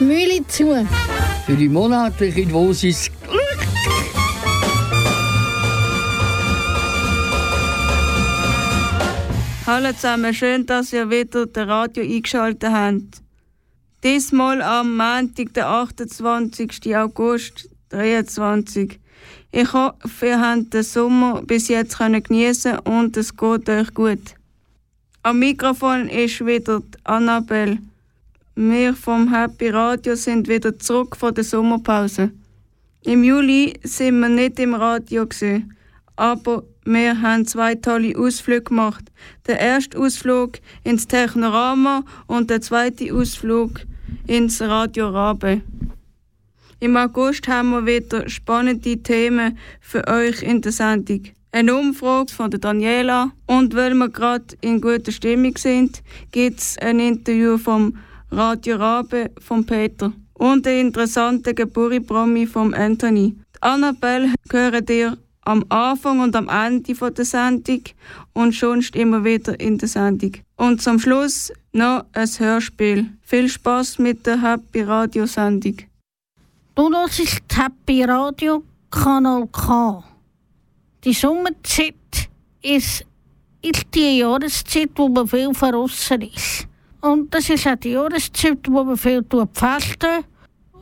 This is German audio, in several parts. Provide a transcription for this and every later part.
Mühle zu. Für die monatliche Dosis Glück. Hallo zusammen, schön, dass ihr wieder das Radio eingeschaltet habt. Diesmal am Montag, der 28. August 2023. Ich hoffe, ihr habt den Sommer bis jetzt genießen und es geht euch gut. Am Mikrofon ist wieder Annabelle. Wir vom Happy Radio sind wieder zurück von der Sommerpause. Im Juli sind wir nicht im Radio gewesen, aber wir haben zwei tolle Ausflüge gemacht. Der erste Ausflug ins Technorama und der zweite Ausflug ins Radio Rabe. Im August haben wir wieder spannende Themen für euch in der Sendung. Eine Umfrage von der Daniela und weil wir gerade in guter Stimmung sind, gibt es ein Interview vom Radio Rabe von Peter und ein interessanter Geburtpromi vom Anthony. Die Annabelle gehört ihr am Anfang und am Ende der Sendung und sonst immer wieder in der Sendung. Und zum Schluss noch ein Hörspiel. Viel Spaß mit der Happy Radio Sendung. Du hörst Happy Radio Kanal K. Die Sommerzeit ist, ist die Jahreszeit, wo man viel verrossen ist. Und das ist auch die Jahreszeit, wo man viel fasten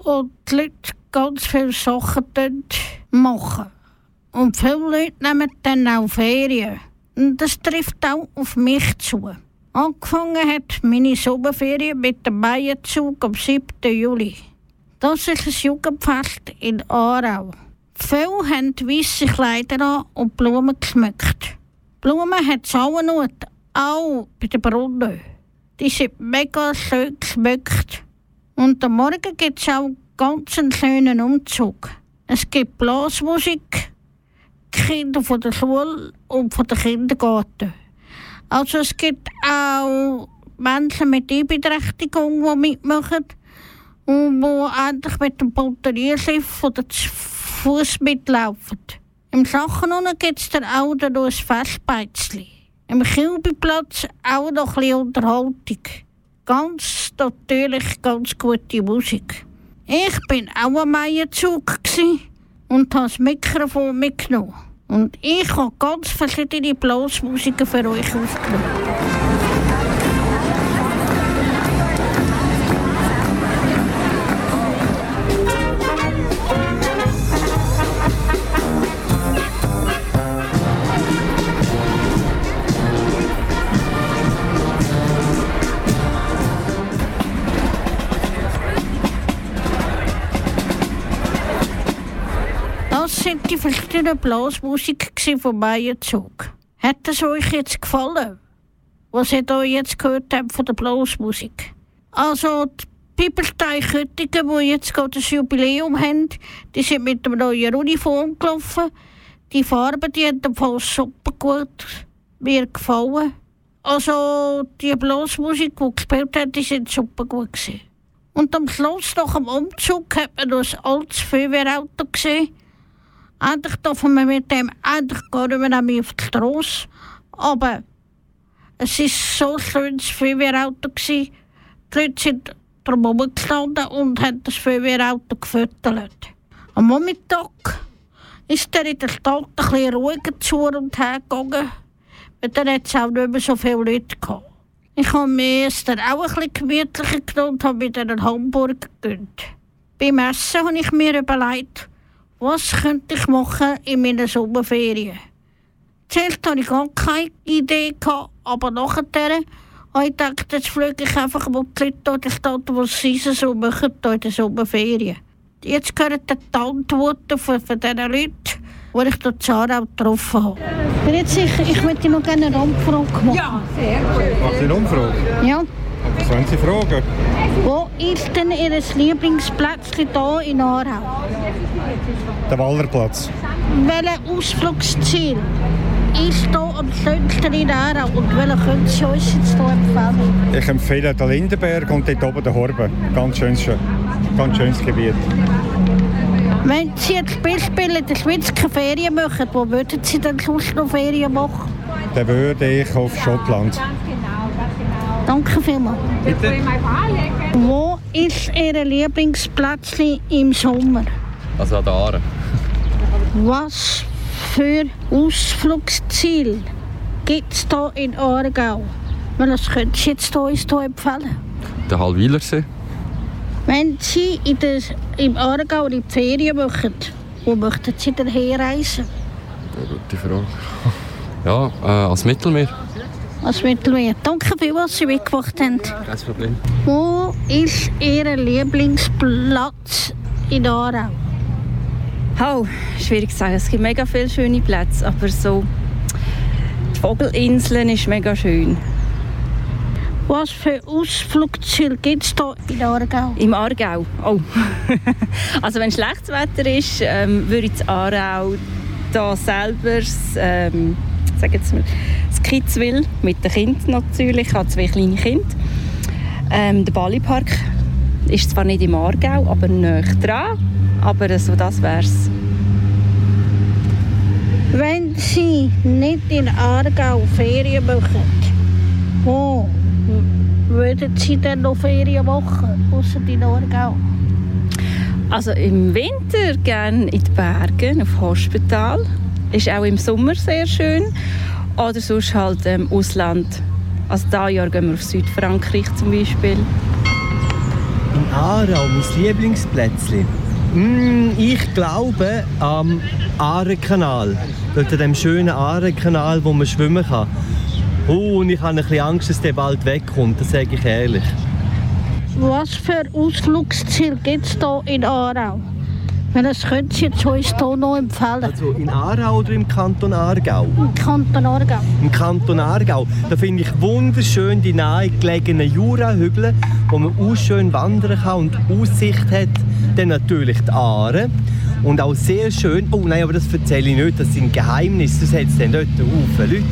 und die Leute ganz viele Sachen machen. Und viele Leute nehmen dann auch Ferien. Und das trifft auch auf mich zu. Angefangen hat meine Sommerferien mit dem Maienzug am 7. Juli. Das ist ein Jugendfest in Aarau. Viele haben weisse Kleider an und Blumen geschmückt. Blumen hat es auch noch, auch bei den Brunnen. Die sind mega schön geschmückt. Und am Morgen gibt es auch ganz einen schönen Umzug. Es gibt Blasmusik, die Kinder von der Schule und von der Kindergarten. Also es gibt auch Menschen mit Einbeeinträchtigung, die mitmachen und die endlich mit dem Pontonierschiff oder zu Fuß mitlaufen. Im Sachen gibt es dann auch noch ein Festbeizli. Im Kilbiplatz auch noch ein Unterhaltung. Ganz natürlich ganz gute Musik. Ich bin auch am Meierzug und habe das Mikrofon mitgenommen. Und ich habe ganz verschiedene Blasmusiken für euch aufgenommen. Sind die verschiedenen Blasmusik von Meierzug. Hat es euch jetzt gefallen? Was ihr da jetzt gehört habt von der Blasmusik? Also, die Bibelstein Köttingen, die jetzt gerade das Jubiläum haben, die sind mit einer neuen Uniform gelaufen. Die Farben, die haben voll super gut mir gefallen. Also, die Blasmusik, die gespielt haben, die sind super gut gewesen. Und am Schluss, nach dem Umzug, hat man noch ein altes Feuerwehrauto gesehen. Endlich dürfen wir mit dem, endlich gehen wir nämlich auf die Strasse. Aber es war so ein schönes Feuerwehrauto. Die Leute sind drum herumgestanden und haben das Feuerwehrauto gefüttert. Am Nachmittag ist er in der Stadt ein bisschen ruhiger zu und her gegangen. Weil dann hat es auch nicht mehr so viele Leute gehabt. Ich habe mir dann auch bisschen gemütlicher genommen und habe mit einer Hamburger gegönnt. Beim Essen habe ich mir überlegt, was könnte ich machen in meinen Sommerferien? Zuerst hatte ich gar keine Idee, gehabt, aber nachher habe ich gedacht, jetzt fliege ich einfach mal die Leute durch die Stadt, was sie so machen in den Sommerferien. Jetzt gehören die Antworten von, von diesen Leuten, die ich dort Zara getroffen habe. Jetzt, ich, ich möchte noch gerne eine Umfrage machen. Macht ihr eine Umfrage? Ja. Wollen Sie fragen? Wo ist denn Ihr Lieblingsplätzchen hier in Aarau? Der Wallerplatz. Welches Ausflugsziel ist hier am schönsten in Aarau und welchen können Sie uns jetzt hier empfehlen? Ich empfehle den Lindenberg und dort oben den Horben. Ganz schönes, ganz schönes Gebiet. Wenn Sie jetzt Beispiel in der Schweiz keine Ferien machen, wo würden Sie dann sonst noch Ferien machen? Dann würde ich auf Schottland. Danke vielmals. Bitte. Wo ist Ihr Lieblingsplätzchen im Sommer? Also an der Aare. Was für Ausflugsziel gibt es hier in Aargau? Weil das können Sie jetzt hier uns hier empfehlen. Der Hallwilersee. Wenn Sie in der, im Aargau in die Ferien machen, wo möchten Sie denn herreisen? Eine gute Frage. Ja, äh, als Mittelmeer. Als Mittelmeer. Danke vielmals, dass Sie mitgemacht haben. Kein Problem. Wo ist Ihr Lieblingsplatz in Aarau? Oh, schwierig zu sagen. Es gibt mega viele schöne Plätze, aber so die Vogelinseln ist mega schön. Was für Ausflugsziele gibt es hier in Aargau? Im Aargau? Oh. also wenn schlechtes Wetter ist, ähm, würde ich in Aarau da selber ähm, sag jetzt mal, Kitzwil mit den Kindern natürlich. Ich habe zwei kleine Kinder. Ähm, der Ballipark ist zwar nicht im Aargau, aber näher dran. Aber so das wär's. Wenn Sie nicht in Aargau Ferien machen, wo würden Sie denn noch Ferien machen, außer in Aargau? Also im Winter gerne in den Bergen, auf Hospital. Ist auch im Sommer sehr schön. Oder sonst halt im Ausland. Also dieses Jahr gehen wir auf Südfrankreich zum Beispiel. In Aarau, mein Lieblingsplätzchen. Mm, ich glaube am Aarekanal. Dort an dem schönen Aarekanal, wo man schwimmen kann. Oh, und ich habe ein bisschen Angst, dass der bald wegkommt, das sage ich ehrlich. Was für Ausflugsziel gibt es hier in Aarau? Das können Sie jetzt uns hier noch empfehlen. Also in Aarau oder im Kanton Aargau? Im Kanton Aargau. Im Kanton Aargau. Da finde ich wunderschön die nahe gelegenen Jurahügel, wo man auch schön wandern kann und Aussicht hat. Dann natürlich die Aare. Und auch sehr schön, oh nein, aber das erzähle ich nicht, das sind Geheimnisse, das hat es dann dort Haufen Leute.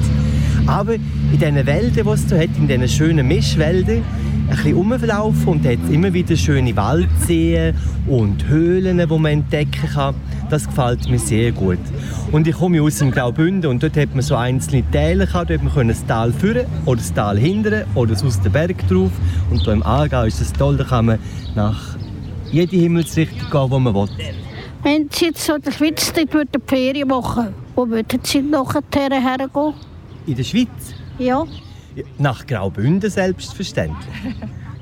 Aber in diesen Wäldern, die es da hat, in diesen schönen Mischwäldern, ein bisschen rumlaufen und hat immer wieder schöne Waldseen und Höhlen, die man entdecken kann. Das gefällt mir sehr gut. Und ich komme aus dem Graubünden und dort hat man so einzelne Täler gehabt, dort man das Tal führen oder das Tal hindern oder aus dem Berg drauf. Und hier im Aargau ist das toll, da kann man nach jede Himmelsrichtung gehen, wo man will. Wenn Sie jetzt so in der Schweiz dort würden Ferien machen wo würden Sie nachher hergehen? In der Schweiz? Ja. Nach Graubünden selbstverständlich.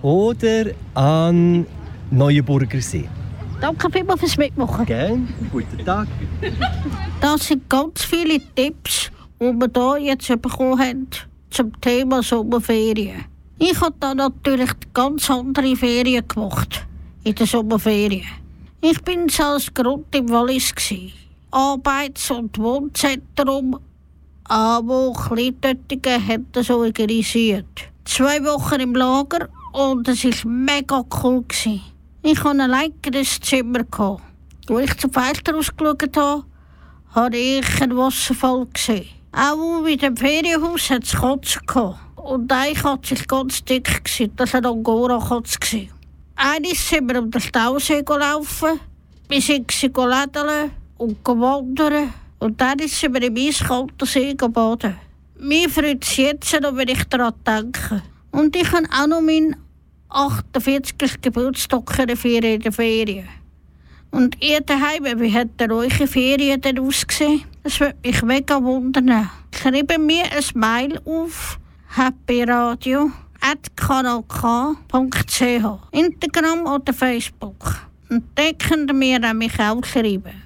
Oder an Neuenburger See. Danke vielmals fürs Mitmachen. Gerne. Guten Tag. Das sind ganz viele Tipps, die wir hier jetzt bekommen haben zum Thema Sommerferien. Ich habe da natürlich ganz andere Ferien gemacht in der Sommerferien. Ich bin als Grund im Wallis. Arbeits- und Wohnzentrum AWO Kleintöttigen hat das organisiert. Zwei Wochen im Lager und es war mega cool. Ich hatte ein eigenes Zimmer. Als ich zum Fenster ausgeschaut habe, habe ich einen Wasserfall gesehen. Auch in dem Ferienhaus hat es Katzen. Und eine Katze war ganz dick, das war eine Angora-Katze. Einmal sind wir um den Stausee gelaufen, wir sind lädeln und wandern. Und dann sind wir im eiskalten See baden. Mir freut es jetzt noch, wenn ich daran denke. Und ich habe auch noch meinen 48. Geburtstag in der Ferien. Und ihr daheim, wie hat denn eure Ferien denn ausgesehen? Das würde mich mega wundern. Schreibe mir ein Mail auf happyradio.kanalk.ch Instagram oder Facebook. Und da könnt ihr mir auch schreiben.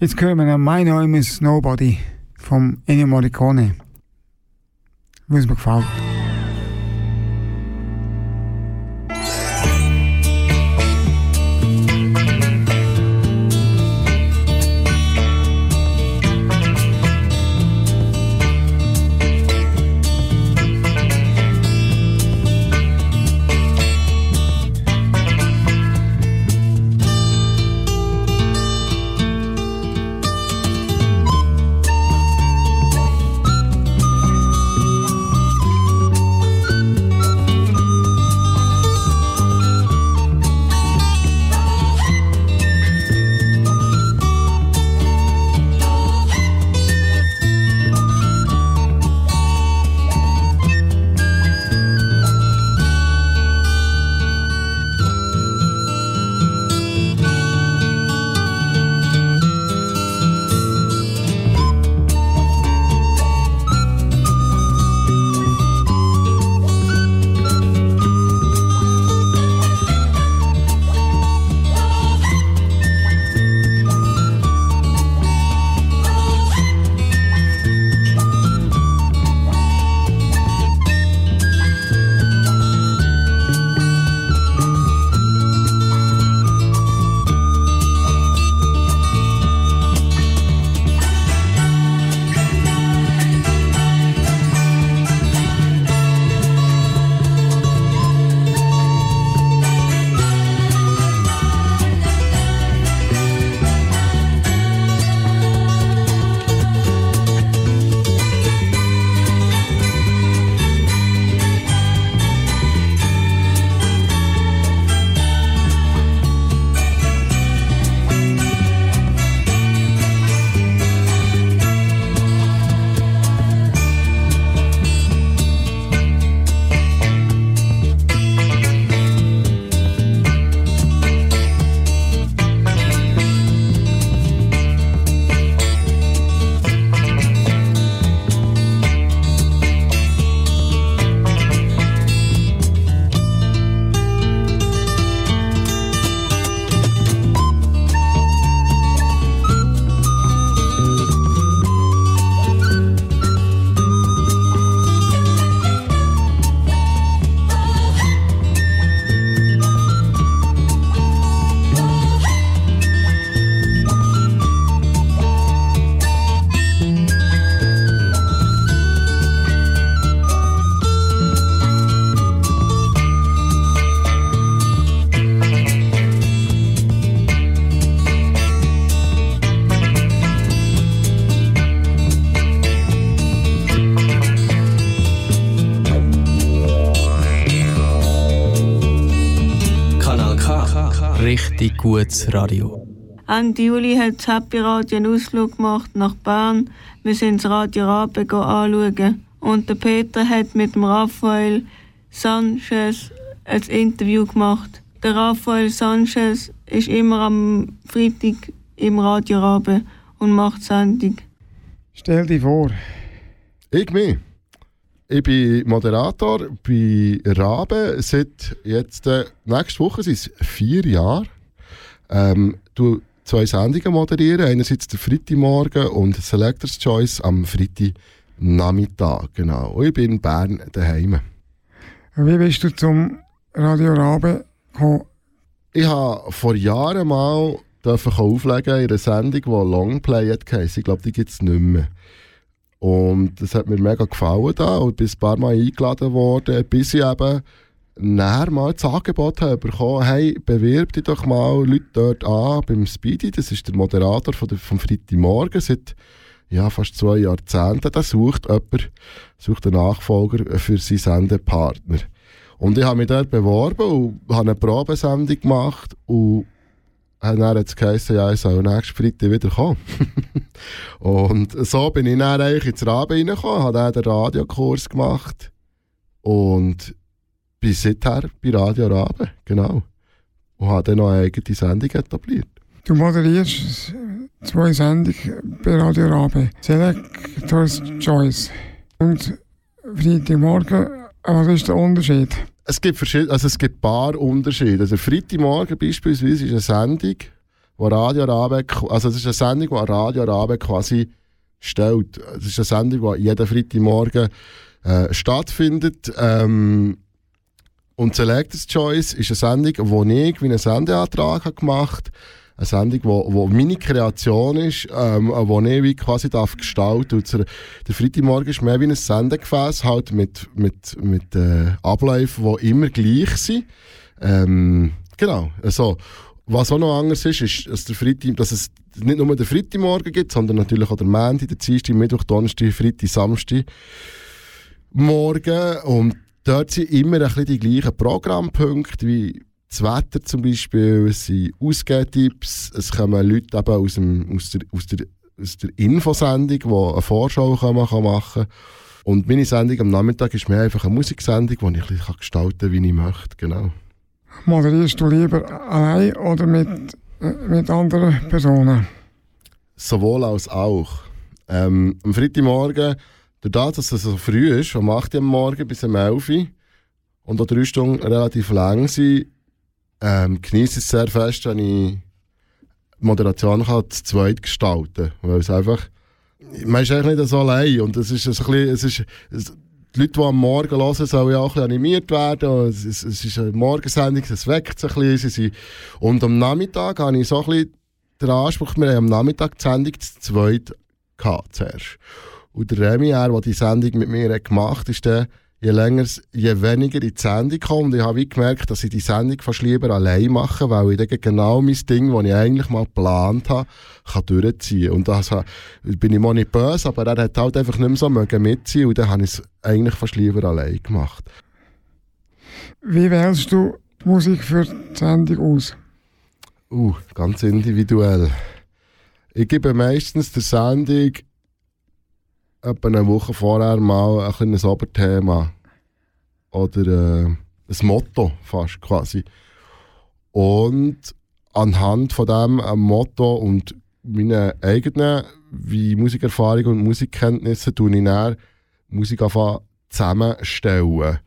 Jetzt hören wir My Name is Nobody vom Ennio Morricone. Was mir gutes Radio. Ende Juli hat das Happy Radio einen Ausflug gemacht nach Bern. Wir sind das Radio Rabe anschauen. Und der Peter hat mit dem Raphael Sanchez ein Interview gemacht. Der Raphael Sanchez ist immer am Freitag im Radio Rabe und macht Sendung. Stell dir vor. Ich mich. Ich bin Moderator bei Rabe seit jetzt, äh, nächste Woche sind es vier Jahre. Ähm, du zwei Sendungen moderieren. Einerseits der Freitagmorgen und Selectors Choice am Freitagnachmittag. Genau. Und ich bin in Bern daheim. Wie bist du zum Radio Rabe gekommen? Ich habe vor Jahren mal dürfen auflegen in einer Sendung, die Longplay geheißen. Ich glaube, die gibt es nicht mehr. Und das hat mir mega gefallen da und bin ein paar Mal eingeladen worden, bis ich eben näher mal das Angebot habe bekommen, hey, bewirb dich doch mal Leute dort an beim Speedy, das ist der Moderator von der, vom Freitagmorgen seit ja, fast zwei Jahrzehnten, der sucht jemanden, sucht einen Nachfolger für seinen Sendepartner. Und ich habe mich dort beworben und habe eine Probesendung gemacht und hat dann jetzt geheißen, ja, ich soll nächsten Freitag wieder kommen. und so bin ich dann eigentlich ins Rabe reingekommen, habe dann den Radiokurs gemacht und bin seither bei Radio Rabe, genau. Und habe dann noch eine eigene Sendung etabliert. Du moderierst zwei Sendungen bei Radio Rabe. Selectors Choice und Freitagmorgen. Was ist der Unterschied? Es gibt, verschiedene, also es gibt ein paar Unterschiede. Also Freitagmorgen beispielsweise ist eine Sendung, wo Radio Rabe, also es ist eine Sendung, die Radio Rabe quasi stellt. Es ist eine Sendung, die jeden Freitagmorgen äh, stattfindet. Ähm, und Selectors Choice ist eine Sendung, wo ich wie einen Sendeantrag gemacht habe. Eine Sendung, wo, wo meine Kreation ist, ähm, wo ich wie quasi darf gestalten darf. Der Freitagmorgen ist mehr wie ein Sendegefäß, halt mit, mit, mit äh, Abläufen, die immer gleich sind. Ähm, genau, also, was auch noch anders ist, ist, dass, der Freitag, dass es nicht nur den Freitagmorgen gibt, sondern natürlich auch der Montag, der Dienstag, Mittwoch, Donnerstag, Freitag, Samstag, Morgen. Und dort sind immer ein bisschen die gleichen Programmpunkte wie das Wetter zum Beispiel, es sind Ausgehtipps, es kommen Leute eben aus, dem, aus, der, aus, der, aus der Infosendung, die eine Vorschau kann machen kann. Und meine Sendung am Nachmittag ist mehr einfach eine Musiksendung, die ich ein bisschen gestalten kann, wie ich möchte. Genau. Moderierst du lieber allein oder mit, mit anderen Personen? Sowohl als auch. Ähm, am Freitagmorgen, dadurch, dass es so früh ist, um 8 Uhr am Morgen bis um 11 Uhr und auch drei Stunden relativ lang sind, ähm, genieße es sehr fest, wenn ich die Moderation kann, zu zweit gestalten kann. Weil es einfach, man ist eigentlich nicht so allein und es ist ein bisschen, es ist, es, die Leute, die am Morgen hören, sollen ja auch ein bisschen animiert werden. Es, es, es ist eine Morgensendung, es weckt sich ein bisschen. Und am Nachmittag habe ich so ein bisschen den Anspruch, wir haben am Nachmittag die Sendung zu zweit gehabt, zuerst. Und der Remy, der die Sendung mit mir gemacht hat, ist der, je länger, je weniger in die Sendung komme. Und ich habe gemerkt, dass ich die Sendung fast lieber allein mache, weil ich dann genau mein Ding, das ich eigentlich mal geplant habe, kann durchziehen Und das bin ich mal nicht böse, aber er hat halt einfach nicht mehr so mitziehen und dann habe ich es eigentlich fast lieber allein gemacht. Wie wählst du die Musik für die Sendung aus? Uh, ganz individuell. Ich gebe meistens der Sendung etwa eine Woche vorher mal ein kleines Oberthema oder äh, ein Motto fast quasi. Und anhand von dem äh, Motto und meinen eigenen wie Musikerfahrung und Musikkenntnisse tue ich dann Musik zusammenstellen.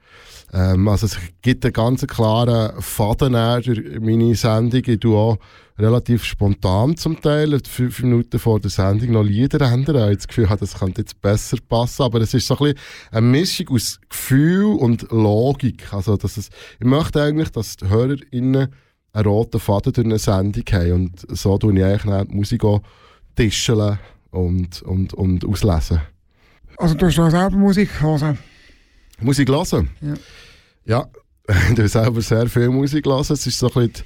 Ähm, also es gibt einen ganz klaren Faden durch meine Sendung. Ich tue auch relativ spontan zum Teil, fünf Minuten vor der Sendung noch Lieder ändern. Ich habe das Gefühl, das könnte jetzt besser passen, aber es ist so ein bisschen eine Mischung aus Gefühl und Logik. Also, dass es, ich möchte eigentlich, dass die HörerInnen einen roten Faden durch eine Sendung haben und so tue ich eigentlich die Musik auch tischeln und, und, und auslesen. Also du hast auch selber Musik hören? Musik hören? Ja. Ja, ich habe selber sehr viel Musik hören. Es ist so ein bisschen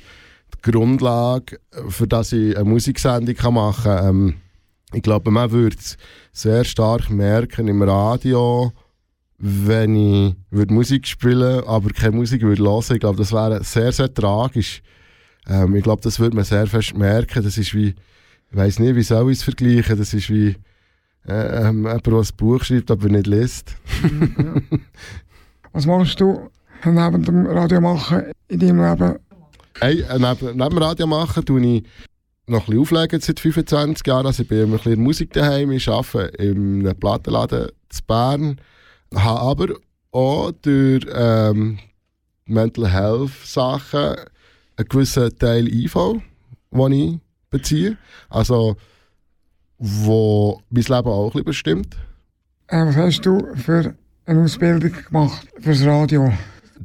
die Grundlage, für das ich eine Musiksendung machen kann. Ähm, ich glaube, man würde es sehr stark merken im Radio, wenn ich würde Musik spielen aber keine Musik würde hören. Ich glaube, das wäre sehr, sehr tragisch. Ähm, ich glaube, das wird man sehr fest merken. Das ist wie, ich weiß nicht, wie soll ich es vergleichen? Das ist wie äh, ähm, jemand, der ein Buch schreibt, aber nicht liest. Was machst du neben dem Radio machen in deinem Leben? Hey, äh, neben, neben dem Radio machen tue ich noch ein bisschen auflegen seit 25 Jahren. Also ich bin immer ein bisschen in Musik daheim. Ich arbeite in einem Plattenladen in Bern. Habe aber auch durch ähm, Mental Health Sachen einen gewissen Teil IV, den ich beziehe. Also, wo mein Leben auch ein bisschen bestimmt. Äh, was hast du für eine Ausbildung gemacht fürs Radio?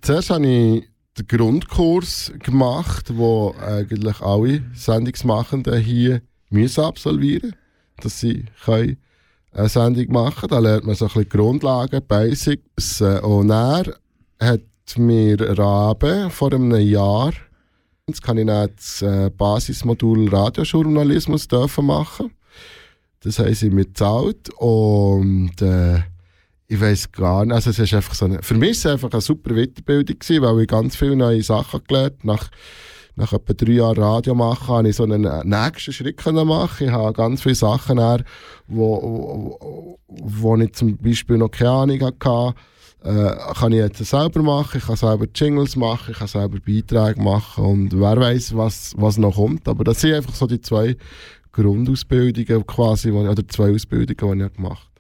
Zuerst habe ich den Grundkurs gemacht, wo eigentlich alle Sendungsmachenden hier müssen absolvieren dass sie können eine Sendung machen können. Da lernt man so ein bisschen Grundlagen, Basics. Und er hat mir Rabe vor einem Jahr Jetzt kann ich dann das Basismodul Radiojournalismus machen. Das haben sie mir gezahlt und äh, ich weiß gar nicht, also es ist einfach so eine, für mich ist es einfach eine super Weiterbildung gewesen, weil ich ganz viele neue Sachen gelernt nach nach etwa drei Jahren Radio machen, habe ich so einen nächsten Schritt machen. Ich habe ganz viele Sachen, dann, wo, wo, wo ich zum Beispiel noch keine Ahnung hatte, äh, kann ich jetzt selber machen, ich kann selber Jingles machen, ich kann selber Beiträge machen und wer weiß, was, was noch kommt. Aber das sind einfach so die zwei Grundausbildungen quasi, oder zwei Ausbildungen, die ich gemacht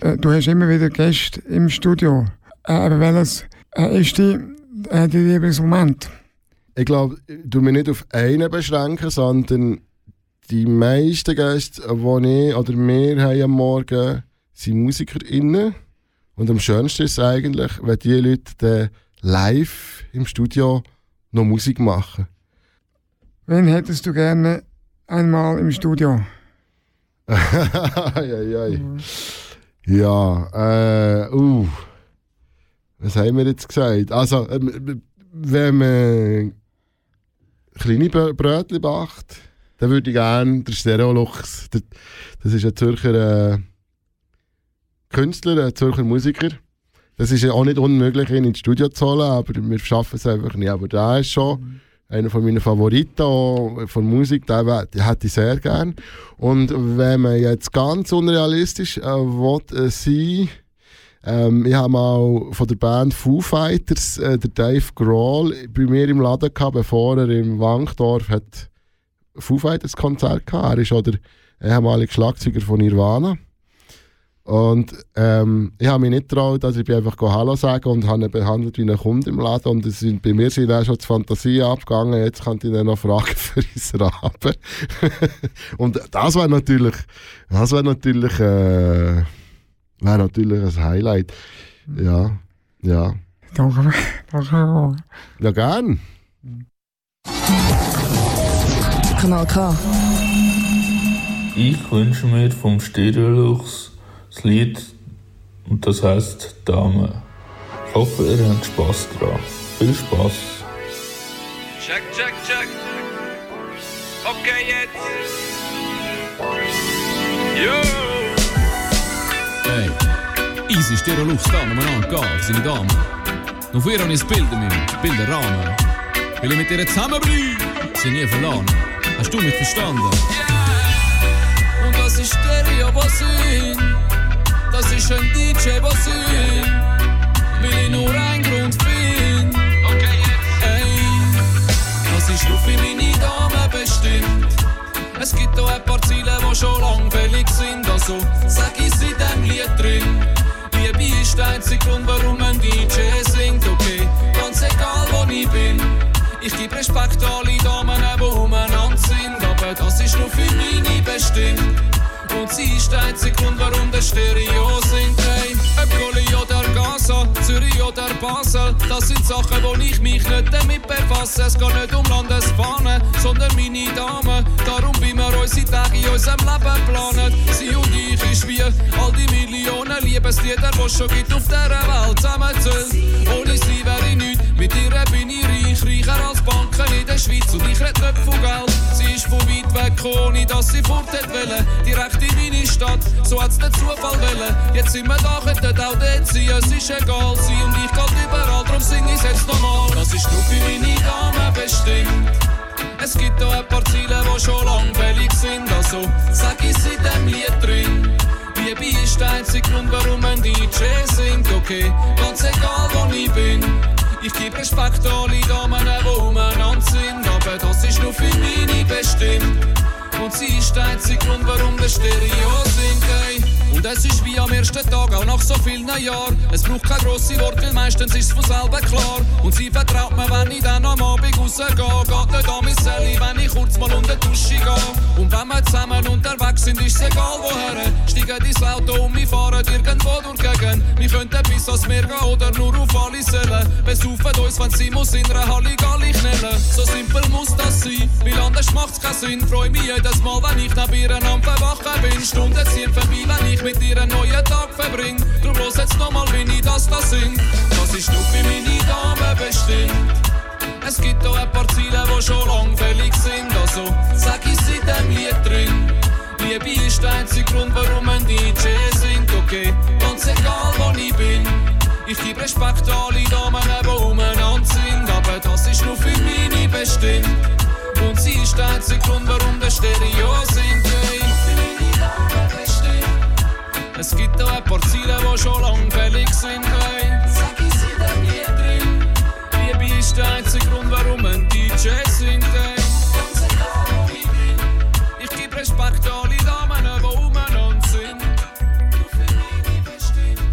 habe. Äh, du hast immer wieder Gäste im Studio. Äh, aber welches äh, ist die, die Lieblingsmoment? Ich glaube, tue mich nicht auf einen beschränken, sondern die meisten Gäste, die ich oder wir haben am Morgen, sind MusikerInnen. Und am schönsten ist es eigentlich, wenn die Leute dann live im Studio noch Musik machen. Wen hättest du gerne einmal im Studio? Eieiei. Ja, äh, uh. Was haben wir jetzt gesagt? Also, äh, wenn man kleine Brötchen macht, dann würde ich gerne der Stereolux, das ist ein Zürcher äh, Künstler, ein Zürcher Musiker. Das ist ja auch nicht unmöglich, ihn ins Studio zu holen, aber wir schaffen es einfach nicht. Aber der ist schon mhm. Einer von meinen Favoriten von Musik, den, hätte ich sehr gern. Und wenn man jetzt ganz unrealistisch äh, will, äh, sein ähm, ich habe mal von der Band Foo Fighters, äh, der Dave Grohl, bei mir im Laden gehabt, bevor er im Wankdorf hat Foo Fighters Konzert gehabt. Er ist auch der ehemalige Schlagzeuger von Nirvana. Und ähm, ich habe mich nicht getraut, also ich bin einfach Hallo sagen und habe ihn behandelt wie einen Kunden im Laden. Und es sind, bei mir sind auch schon die Fantasien abgegangen. Jetzt kann ich ihn noch fragen für unseren Abend. und das wäre natürlich, das wäre natürlich, äh, wäre natürlich ein Highlight. Ja, ja. Danke, danke. Ja, gern. Kanal K. Ich wünsche mir vom Stereolux das Lied und das heißt Dame. Ich hoffe, ihr habt Spaß dran. Viel Spaß. Check, check, check. Okay, jetzt. Yo! Hey, easy steht Luft da, nebeneinander gehen, seine Dame. Noch vier habe ich das Bild in meinem Bilderrahmen. Will ich mit ihr zusammenbleiben, sie nie verlassen. Hast du mich verstanden? Yeah. Und das ist Stereo, was sind das ist ein DJ, was ich will ich nur einen Grund finden. Okay, jetzt. Ey, das ist nur für meine Dame bestimmt. Es gibt auch ein paar Ziele, die schon lang fällig sind. Also sag ich in dem Lied drin. Liebe ist der einzige Grund, warum ein DJ singt. Okay, ganz egal wo ich bin. Ich gebe Respekt an alle Damen, die umeinander sind. Aber das ist nur für meine bestimmt. Und sie ist der einzige Grund, warum der Stereo singt. Hey, ob Goli oder Gaza, Zürich oder Basel, das sind Sachen, wo ich mich nicht damit befasse. Es geht nicht um Landesbahnen, sondern meine Damen. Darum wie wir unsere Tage in unserem Leben planen. Sie und ich ist wie all die Millionen Liebeslieder, die es schon gibt auf dieser Welt zusammenzählt. Ohne sie wäre ich nichts, mit ihr bin ich reich, reicher als Banken in der Schweiz. Und ich rede nicht von Geld, ohne dass sie fort wollte. Direkt in meine Stadt, so hat's der Zufall wollen. Jetzt sind wir da, könnten auch dort sein, es ist egal. Sie und ich geht überall, drum sing ich's jetzt nochmal. Das ist nur für meine Dame bestimmt. die schon lang fällig sind. Also sag ich in dem Lied drin. Liebe ist der einzige Grund, warum ein DJ singt. Okay, ganz egal wo ich bin. Ich gebe Respekt alle Damen, die umeinander sind. Aber das ist nur für meine bestimmt. Und sie ist der einzige Grund, warum der Stereo singt. Und es ist wie am ersten Tag, auch nach so vielen Jahren. Es braucht keine grosse Worte, weil meistens ist es von selber klar. Und sie vertraut mir, wenn ich dann am Abend rausgehe. Geht nicht an mich Sally, wenn ich kurz mal unter die Dusche gehe. Und wenn wir zusammen unterwegs sind, ist es egal woher. Steigen ins Auto und wir fahren irgendwo durch Gegend. Wir könnten bis ans Meer gehen oder nur auf alle Sälen. Besaufen uns, wenn sie muss in einer Halligalli knellen. So simpel muss das sein, weil anders macht's keinen Sinn. Freu mich jedes Mal, wenn ich neben ihr am Verwachen bin. Stunden ziehen vorbei, wenn ich mit ihr einen neuen Tag verbring. Drum los jetzt nochmal, wie ich das da sing. Das ist nur für meine Dame bestimmt. Es gibt auch ein paar Ziele, die schon lang fällig sind. Also sag ich in dem Lied drin. Liebe ist der einzige Grund, warum ein DJ singt. Okay, ganz egal wo ich bin. Ich gebe Respekt an alle Damen, die umeinander sind. Aber das ist nur für meine bestimmt. Und sie ist der einzige Grund, warum der Stereo singt. Hey. Es gibt auch ein paar Ziele, die schon lang fällig sind. Hey. Sag ich in dem Lied drin. Liebe ist der einzige Grund, warum ein DJ singt. Hey. Ganz egal, wo ich bin. Ich gebe Respekt an alle Damen, die umeinander sind. Nur für meine bestimmt.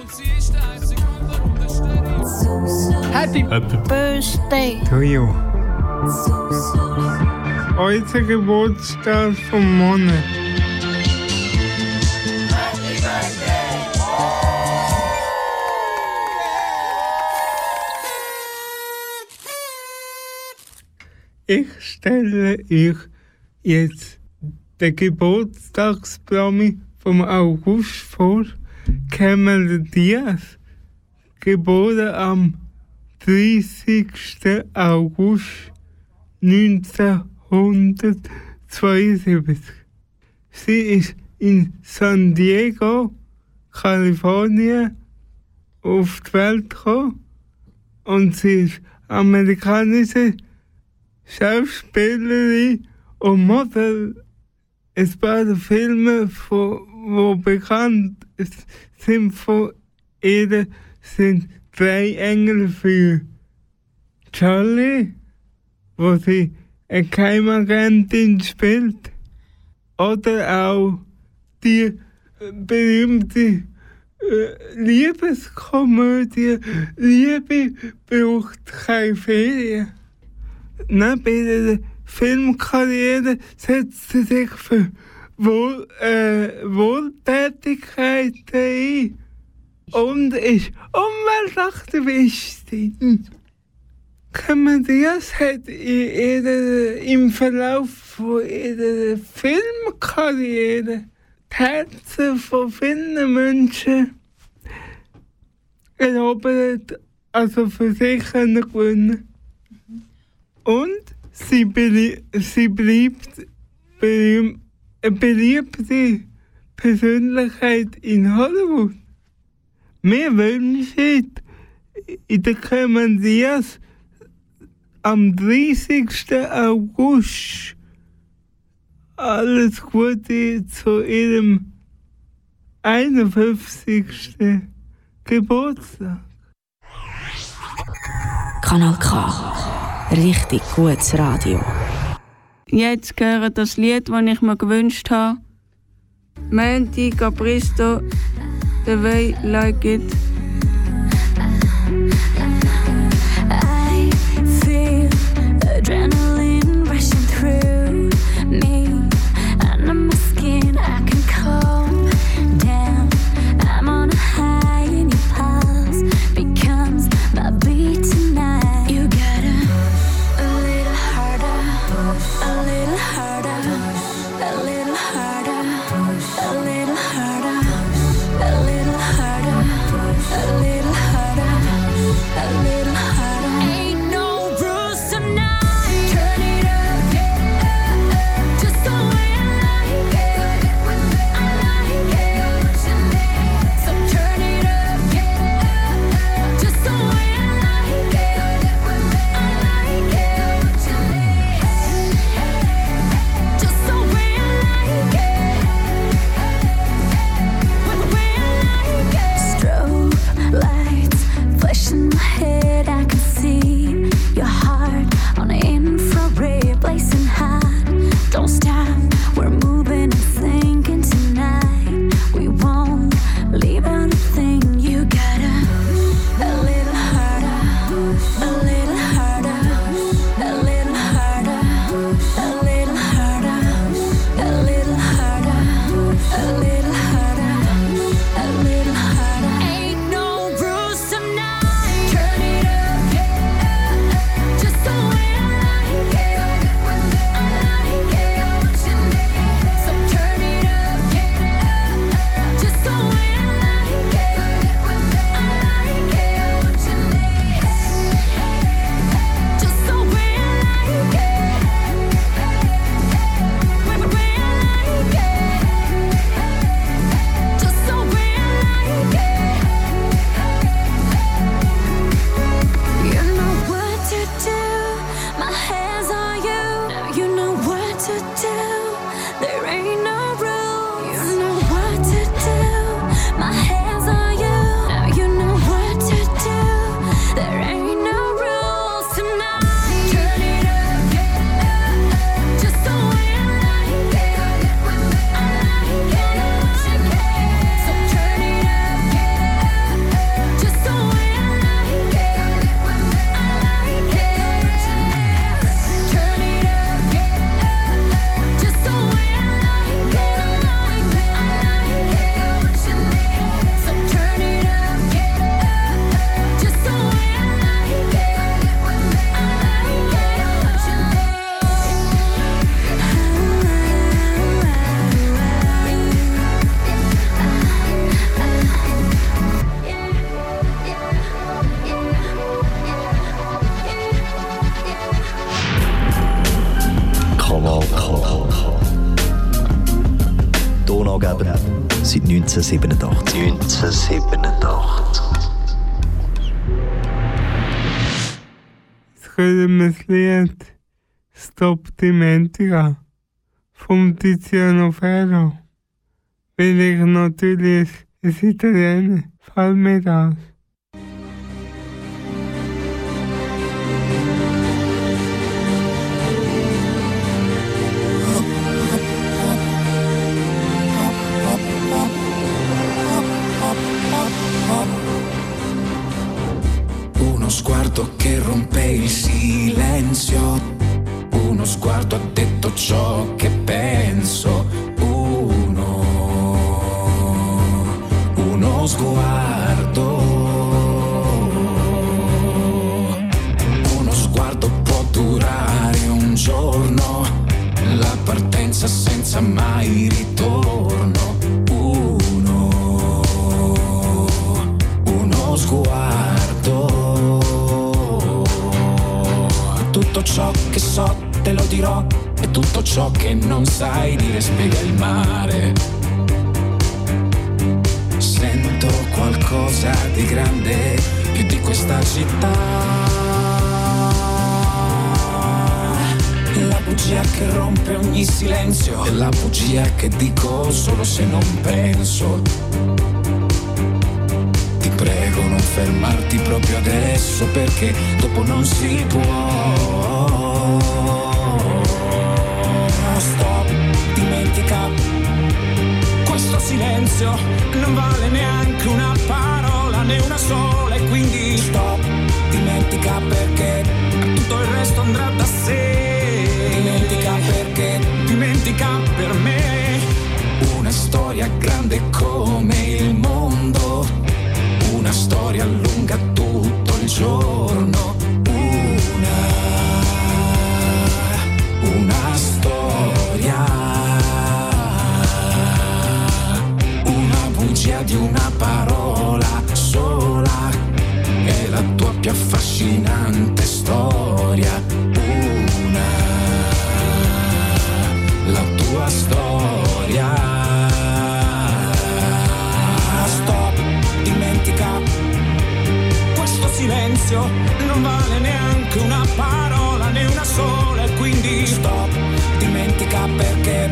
Und sie ist der einzige Grund, warum der Stereo Happy Birthday. To you. Heute Geburtstag vom Monat. Ich stelle euch jetzt den Geburtstagspromi vom August vor. Cameron Diaz, geboren am 30. August 1972. Sie ist in San Diego, Kalifornien, auf die Welt gekommen und sie ist amerikanische Schauspielerin und Model. Es paar Filme, die bekannt sind von ihr, sind drei Engel für Charlie, wo sie eine Geheimagentin spielt. Oder auch die berühmte äh, Liebeskomödie Liebe braucht keine Ferien. Neben ihrer Filmkarriere setzt sie sich für Wohl, äh, Wohltätigkeit ein und ist Umweltaktivistin. Diaz hat in ihrer, im Verlauf von ihrer Filmkarriere die Herzen von vielen Menschen erobert, also für sich können. Und sie, belie sie bleibt eine beliebte Persönlichkeit in Hollywood. Wir wünschen in der Cameron Diaz am 30. August alles Gute zu ihrem 51. Geburtstag. Kanal K. Richtig gutes Radio. Jetzt gehört das Lied, das ich mir gewünscht habe. Mandy Capristo, The Way Like It. I feel adrenaline geben, seit 1987. 1987. Jetzt hören wir das Lied Stop Dementia vom Tiziano Ferro. Weil ich natürlich ein Italiener fällt mir das. Sguardo che rompe il silenzio, uno sguardo ha detto ciò che penso, uno, uno sguardo, uno sguardo può durare un giorno, la partenza senza mai ritorno, ciò che so te lo dirò e tutto ciò che non sai dire spiega il mare. Sento qualcosa di grande più di questa città. La bugia che rompe ogni silenzio e la bugia che dico solo se non penso. Ti prego non fermarti proprio adesso perché dopo non si può. Stop, dimentica. Questo silenzio non vale neanche una parola, né una sola e quindi stop, dimentica perché tutto il resto andrà da sé. Dimentica perché, dimentica per me. Una storia grande come il mondo una storia lunga tutto il giorno. Storia. Una bugia di una parola sola. È la tua più affascinante storia. Una, la tua storia. Stop, dimentica. Questo silenzio non vale neanche una parola, né una sola, e quindi stop, dimentica perché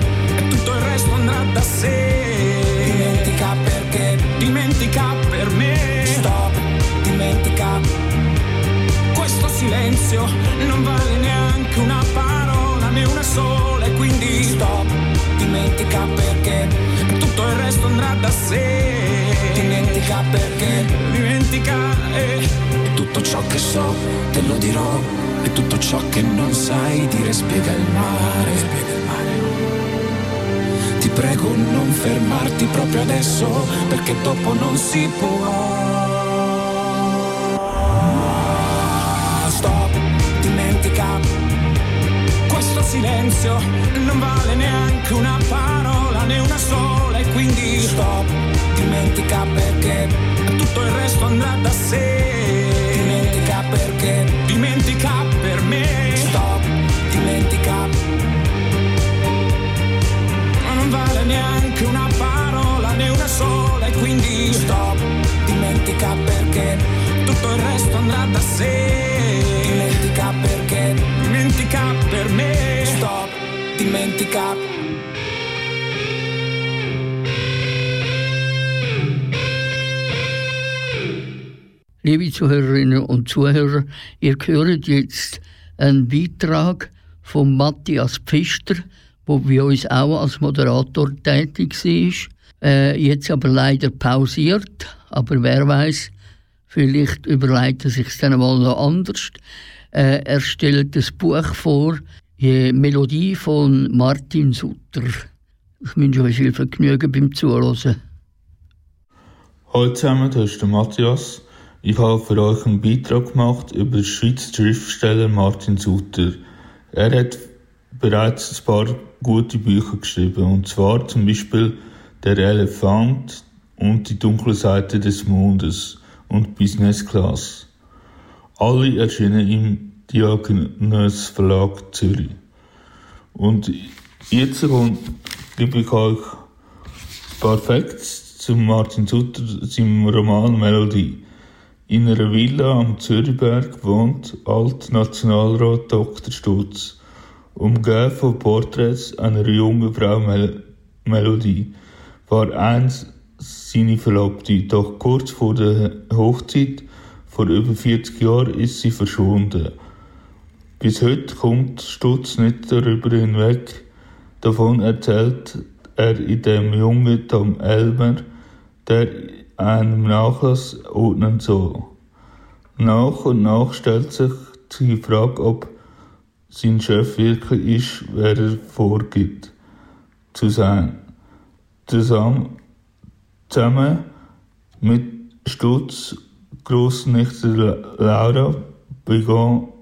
tutto il resto andrà da sé. Dimentica perché, dimentica per me. Stop, dimentica. Questo silenzio non vale neanche una parola, né una sola, e quindi stop, dimentica perché tutto il resto andrà da sé. Dimentica perché, dimentica e tutto ciò che so te lo dirò e tutto ciò che non sai dire spiega il mare. Spiega il mare. Prego non fermarti proprio adesso perché dopo non si può. Stop, dimentica. Questo silenzio non vale neanche una parola, né una sola, e quindi stop, dimentica perché tutto il resto andrà da sé. Dimentica da sé. Dimentica perché, dimentica per me. Stop, dimentica. Liebe Zuhörerinnen und Zuhörer, ihr hört jetzt einen Beitrag von Matthias Pfister, der bei uns auch als Moderator tätig war, äh, jetzt aber leider pausiert. Aber wer weiß, vielleicht überlegt er sich dann mal noch anders. Äh, er stellt das Buch vor, die Melodie von Martin Sutter. Ich wünsche euch viel Vergnügen beim Zuhören. Hallo zusammen, das ist der Matthias. Ich habe für euch einen Beitrag gemacht über den Schweizer Schriftsteller Martin Sutter. Er hat bereits ein paar gute Bücher geschrieben, und zwar zum Beispiel Der Elefant und die dunkle Seite des Mondes und Business Class. Alle erschienen im Diakonos Verlag Zürich. Und jetzt gebe ich euch Ein paar Facts zu Martin Sutter, seinem Roman Melodie. In einer Villa am Zürichberg wohnt Alt-Nationalrat Dr. Stutz, umgeben von Porträts einer jungen Frau Mel Melodie. War eins seine Verlobte, doch kurz vor der Hochzeit, vor über 40 Jahren, ist sie verschwunden. Bis heute kommt Stutz nicht darüber hinweg. Davon erzählt er in dem jungen Tom Elmer, der einem Nachlass ordnen soll. Nach und nach stellt sich die Frage, ob sein Chef wirklich ist, wer er vorgibt zu sein. Zusammen, zusammen mit Stutz Großnichte Laura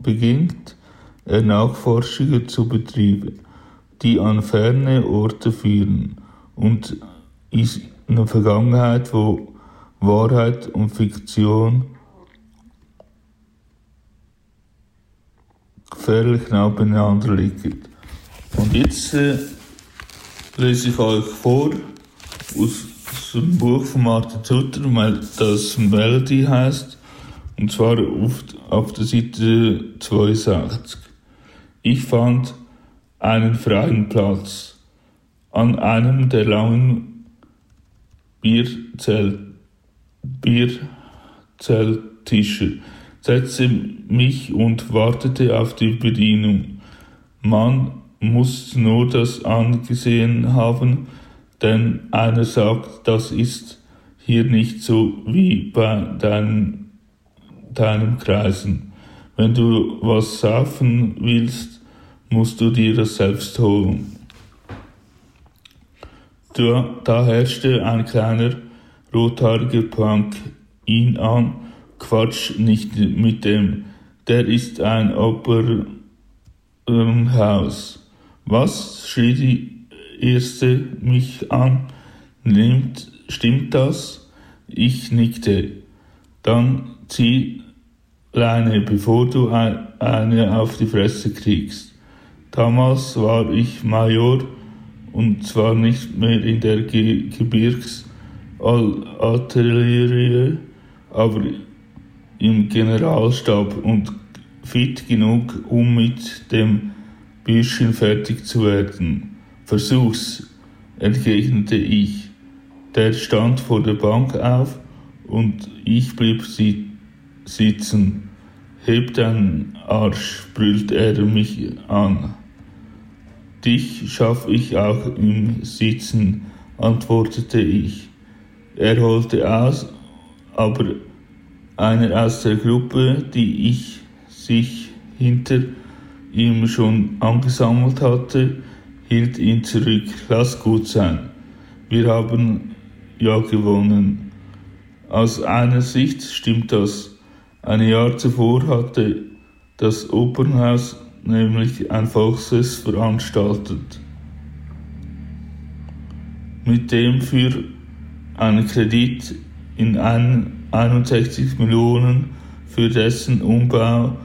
beginnt er Nachforschungen zu betreiben, die an ferne Orte führen und in einer Vergangenheit, wo Wahrheit und Fiktion gefährlich nah beieinander liegen. Und jetzt äh, lese ich euch vor aus, einem Buch von Martin Sutter, das Melody heißt, und zwar auf, auf der Seite 62. Ich fand einen freien Platz an einem der langen Bierzelt, Bierzelttische, setzte mich und wartete auf die Bedienung. Man muss nur das angesehen haben, denn einer sagt, das ist hier nicht so wie bei deinen, deinen Kreisen. Wenn du was saufen willst, musst du dir das selbst holen. Da, da herrschte ein kleiner rothaariger Punk ihn an, Quatsch nicht mit dem, der ist ein Opernhaus. Was? schrie die erste mich an. Nimmt, stimmt das? Ich nickte. Dann zieh Leine, bevor du eine auf die Fresse kriegst. Damals war ich Major und zwar nicht mehr in der Ge Gebirgsartillerie, aber im Generalstab und fit genug, um mit dem Bürschchen fertig zu werden. Versuch's, entgegnete ich. Der stand vor der Bank auf und ich blieb si sitzen. Heb deinen Arsch, brüllt er mich an. Dich schaff ich auch im Sitzen, antwortete ich. Er holte aus, aber einer aus der Gruppe, die ich sich hinter ihm schon angesammelt hatte, hielt ihn zurück. Lass gut sein. Wir haben ja gewonnen. Aus einer Sicht stimmt das. Ein Jahr zuvor hatte das Opernhaus nämlich ein Volksfest veranstaltet, mit dem für einen Kredit in 61 Millionen für dessen Umbau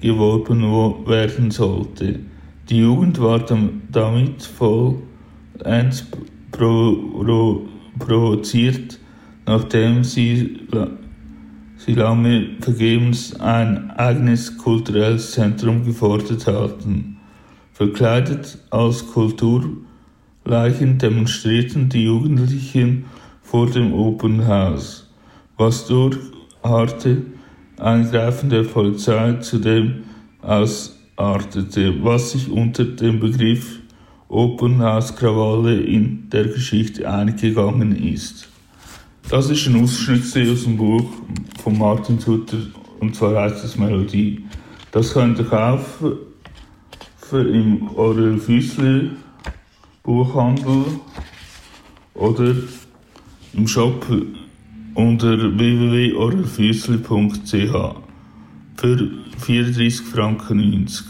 geworben werden sollte. Die Jugend war damit vollends provoziert, nachdem sie, sie lange vergebens ein eigenes kulturelles Zentrum gefordert hatten. Verkleidet als Kulturleichen demonstrierten die Jugendlichen vor dem Open House, was durch harte Eingreifen der Polizei zudem ausartete, was sich unter dem Begriff Open House Krawalle in der Geschichte eingegangen ist. Das ist ein Ausschnitt aus dem Buch von Martin Sutter und zwar heißt es Melodie. Das könnt ihr kaufen im Aurel Füssli Buchhandel oder im Shop unter www.orelfüssli.ch für 34 Franken 90.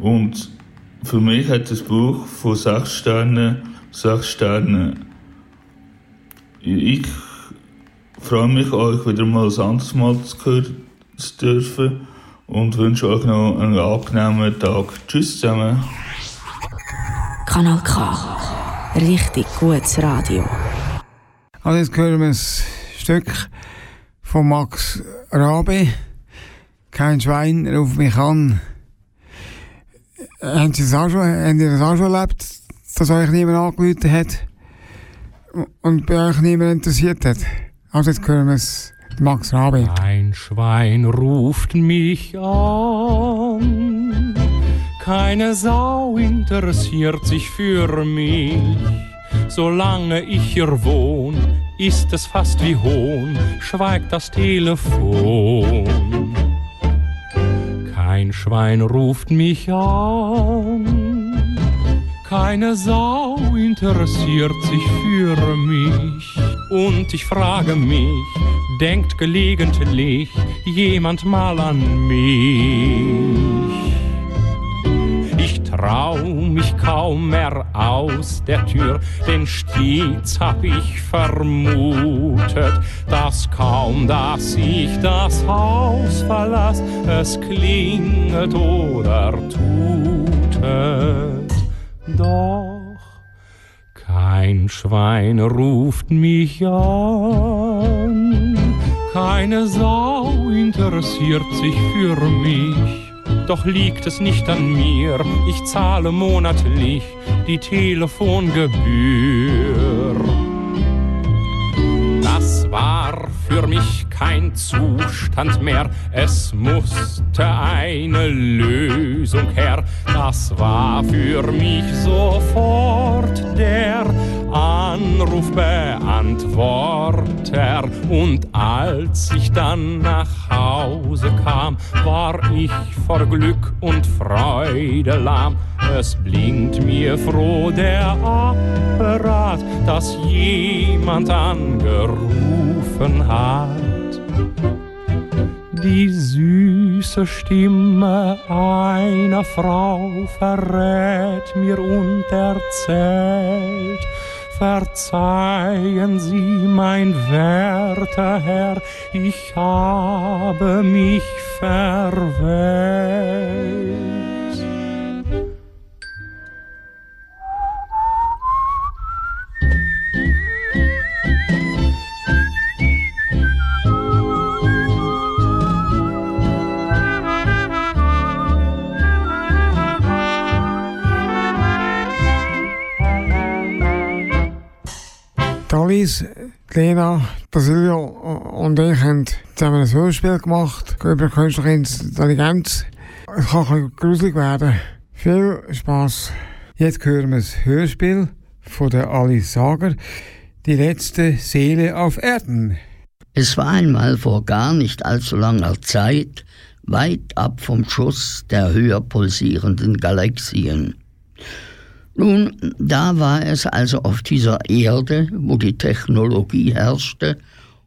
Und für mich hat das Buch von 6 Sternen 6 Sterne. Ich freue mich, euch wieder mal ein anderes Mal zu hören zu dürfen und wünsche euch noch einen angenehmen Tag. Tschüss zusammen. Kanal K. Richtig gutes Radio. Also jetzt hören wir ein Stück von Max Rabe. Kein Schwein ruft mich an. Haben Sie das auch schon, das auch schon erlebt, dass euch niemand angerufen hat und bei euch niemand interessiert hat? Also jetzt hören wir es Max Rabe. Ein Schwein ruft mich an. Keine Sau interessiert sich für mich. Solange ich hier wohn, ist es fast wie Hohn, schweigt das Telefon. Kein Schwein ruft mich an. Keine Sau interessiert sich für mich. Und ich frage mich, denkt gelegentlich jemand mal an mich? Trau mich kaum mehr aus der Tür, denn stets hab ich vermutet, dass kaum, dass ich das Haus verlass, es klinget oder tutet. Doch kein Schwein ruft mich an, keine Sau interessiert sich für mich. Doch liegt es nicht an mir, ich zahle monatlich die Telefongebühr. Für mich kein Zustand mehr, es musste eine Lösung her. Das war für mich sofort der Anrufbeantworter. Und als ich dann nach Hause kam, war ich vor Glück und Freude lahm. Es blinkt mir froh der Apparat, dass jemand angerufen hat. Die süße Stimme einer Frau verrät mir und erzählt, Verzeihen Sie, mein werter Herr, ich habe mich verwählt. Die Lena, der Silvio und ich haben zusammen ein Hörspiel gemacht über künstliche Intelligenz. Es kann ein bisschen gruselig werden. Viel Spaß. Jetzt hören wir das Hörspiel von der Alice Sager, Die letzte Seele auf Erden. Es war einmal vor gar nicht allzu langer Zeit, weit ab vom Schuss der höher pulsierenden Galaxien. Nun, da war es also auf dieser Erde, wo die Technologie herrschte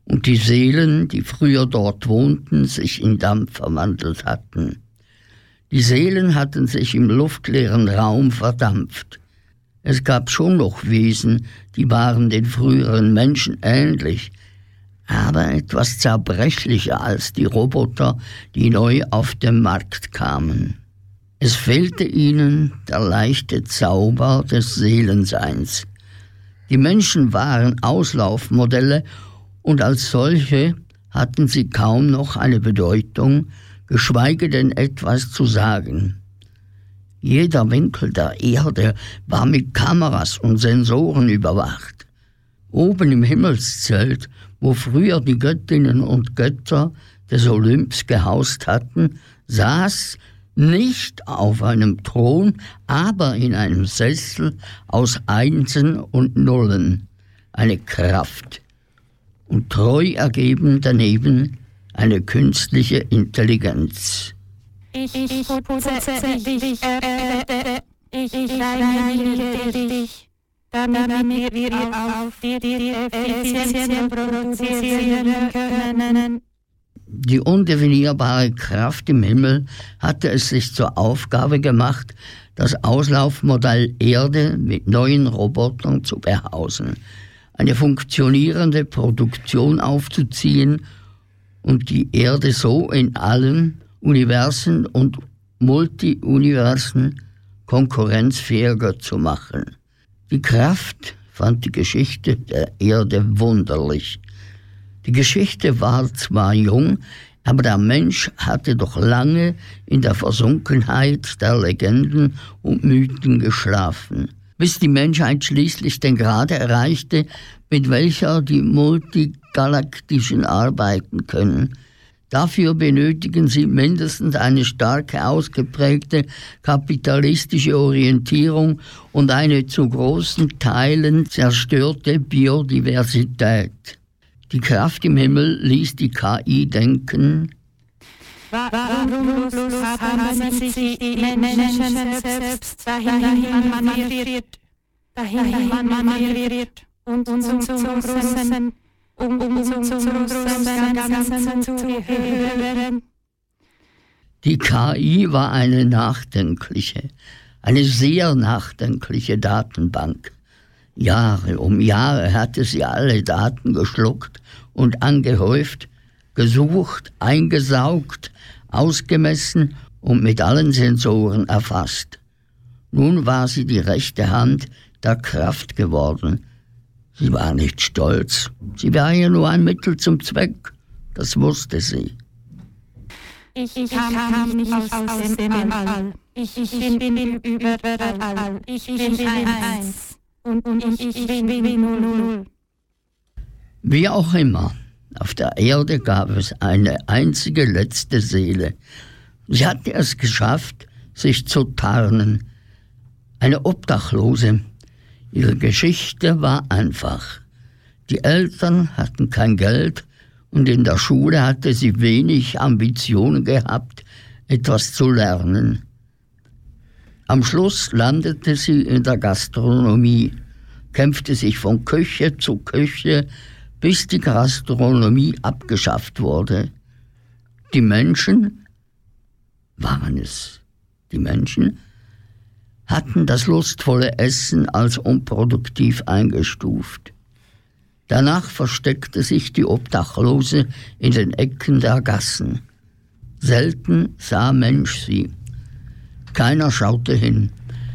und die Seelen, die früher dort wohnten, sich in Dampf verwandelt hatten. Die Seelen hatten sich im luftleeren Raum verdampft. Es gab schon noch Wesen, die waren den früheren Menschen ähnlich, aber etwas zerbrechlicher als die Roboter, die neu auf den Markt kamen. Es fehlte ihnen der leichte Zauber des Seelenseins. Die Menschen waren Auslaufmodelle und als solche hatten sie kaum noch eine Bedeutung, geschweige denn etwas zu sagen. Jeder Winkel der Erde war mit Kameras und Sensoren überwacht. Oben im Himmelszelt, wo früher die Göttinnen und Götter des Olymps gehaust hatten, saß nicht auf einem Thron, aber in einem Sessel aus Einsen und Nullen, eine Kraft. Und treu ergeben daneben eine künstliche Intelligenz. Ich, ich putze dich, Erde, ich reinige dich, damit wir auf die Effizienz produzieren können. Die undefinierbare Kraft im Himmel hatte es sich zur Aufgabe gemacht, das Auslaufmodell Erde mit neuen Robotern zu behausen, eine funktionierende Produktion aufzuziehen und die Erde so in allen Universen und Multiuniversen konkurrenzfähiger zu machen. Die Kraft fand die Geschichte der Erde wunderlich. Die Geschichte war zwar jung, aber der Mensch hatte doch lange in der Versunkenheit der Legenden und Mythen geschlafen, bis die Menschheit schließlich den Grad erreichte, mit welcher die multigalaktischen arbeiten können. Dafür benötigen sie mindestens eine starke ausgeprägte kapitalistische Orientierung und eine zu großen Teilen zerstörte Biodiversität. Die Kraft im Himmel ließ die KI denken, Warum bloß haben sich die Menschen selbst dahin manövriert, dahin manövriert und zum großen, um, um zum großen Ganzen zu gehören? Die KI war eine nachdenkliche, eine sehr nachdenkliche Datenbank. Jahre um Jahre hatte sie alle Daten geschluckt und angehäuft, gesucht, eingesaugt, ausgemessen und mit allen Sensoren erfasst. Nun war sie die rechte Hand der Kraft geworden. Sie war nicht stolz, sie war ja nur ein Mittel zum Zweck, das wusste sie. Ich, ich kam nicht aus, aus dem All. Ich, ich bin, bin überall. Ich bin eins. Und, und ich, ich bin, bin null, null. Wie auch immer, auf der Erde gab es eine einzige letzte Seele. Sie hatte es geschafft, sich zu tarnen. Eine Obdachlose. Ihre Geschichte war einfach. Die Eltern hatten kein Geld und in der Schule hatte sie wenig Ambitionen gehabt, etwas zu lernen. Am Schluss landete sie in der Gastronomie, kämpfte sich von Küche zu Küche, bis die Gastronomie abgeschafft wurde. Die Menschen, waren es die Menschen, hatten das lustvolle Essen als unproduktiv eingestuft. Danach versteckte sich die Obdachlose in den Ecken der Gassen. Selten sah Mensch sie. Keiner schaute hin.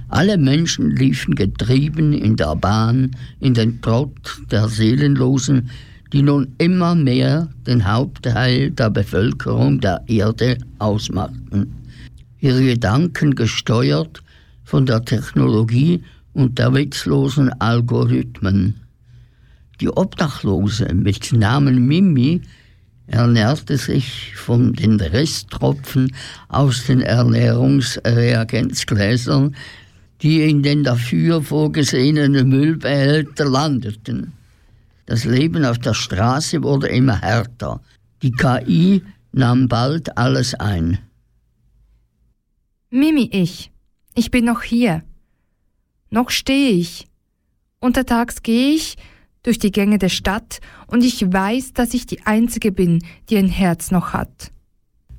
Alle Menschen liefen getrieben in der Bahn, in den Trott der Seelenlosen, die nun immer mehr den Hauptteil der Bevölkerung der Erde ausmachten. Ihre Gedanken gesteuert von der Technologie und der witzlosen Algorithmen. Die Obdachlose mit Namen Mimi ernährte sich von den Resttropfen aus den Ernährungsreagenzgläsern, die in den dafür vorgesehenen Müllbehälter landeten. Das Leben auf der Straße wurde immer härter. Die KI nahm bald alles ein. Mimi, ich. Ich bin noch hier. Noch stehe ich. Untertags gehe ich durch die Gänge der Stadt und ich weiß, dass ich die Einzige bin, die ein Herz noch hat.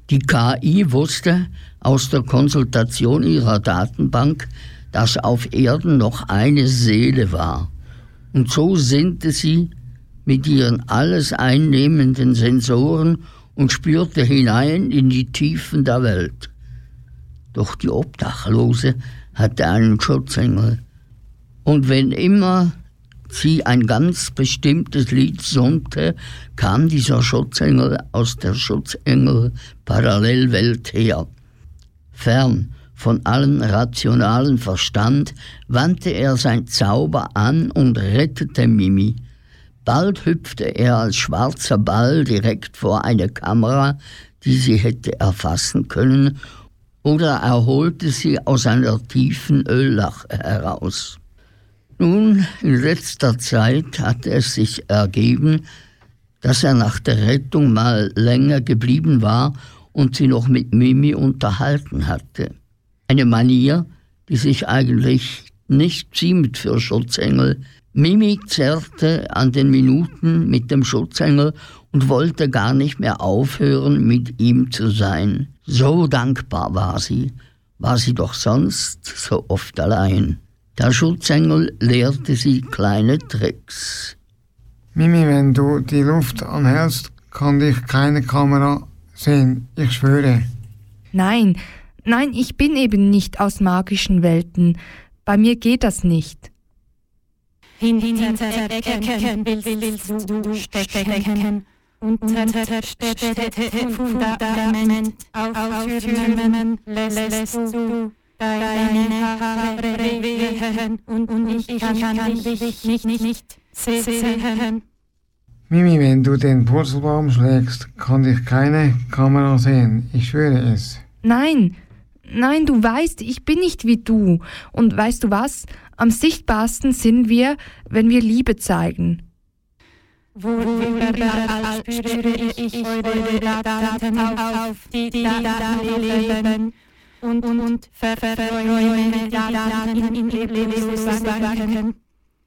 Die KI wusste aus der Konsultation ihrer Datenbank, dass auf Erden noch eine Seele war. Und so sinnte sie mit ihren alles einnehmenden Sensoren und spürte hinein in die Tiefen der Welt. Doch die Obdachlose hatte einen Schutzengel. Und wenn immer sie ein ganz bestimmtes Lied summte, kam dieser Schutzengel aus der Schutzengel-Parallelwelt her. Fern von allem rationalen Verstand wandte er sein Zauber an und rettete Mimi. Bald hüpfte er als schwarzer Ball direkt vor eine Kamera, die sie hätte erfassen können, oder er holte sie aus einer tiefen Öllache heraus. Nun, in letzter Zeit hatte es sich ergeben, dass er nach der Rettung mal länger geblieben war und sie noch mit Mimi unterhalten hatte. Eine Manier, die sich eigentlich nicht ziemt für Schutzengel. Mimi zerrte an den Minuten mit dem Schutzengel und wollte gar nicht mehr aufhören, mit ihm zu sein. So dankbar war sie, war sie doch sonst so oft allein. Der Schutzengel lehrte sie kleine Tricks. Mimi, wenn du die Luft anhältst, kann dich keine Kamera sehen. Ich schwöre. Nein, nein, ich bin eben nicht aus magischen Welten. Bei mir geht das nicht. hinter Ecken willst du stecken. Unter Fundament aufstürmen lässt du deine Haare wehen und ich kann dich nicht, nicht sehen. Mimi, wenn du den Purzelbaum schlägst, kann dich keine Kamera sehen. Ich schwöre es. Nein, nein, du weißt, ich bin nicht wie du. Und weißt du was? Am sichtbarsten sind wir, wenn wir Liebe zeigen. Wo überall spüre ich eure Daten auf, die da leben und, und verräume Daten in Lebensbanken.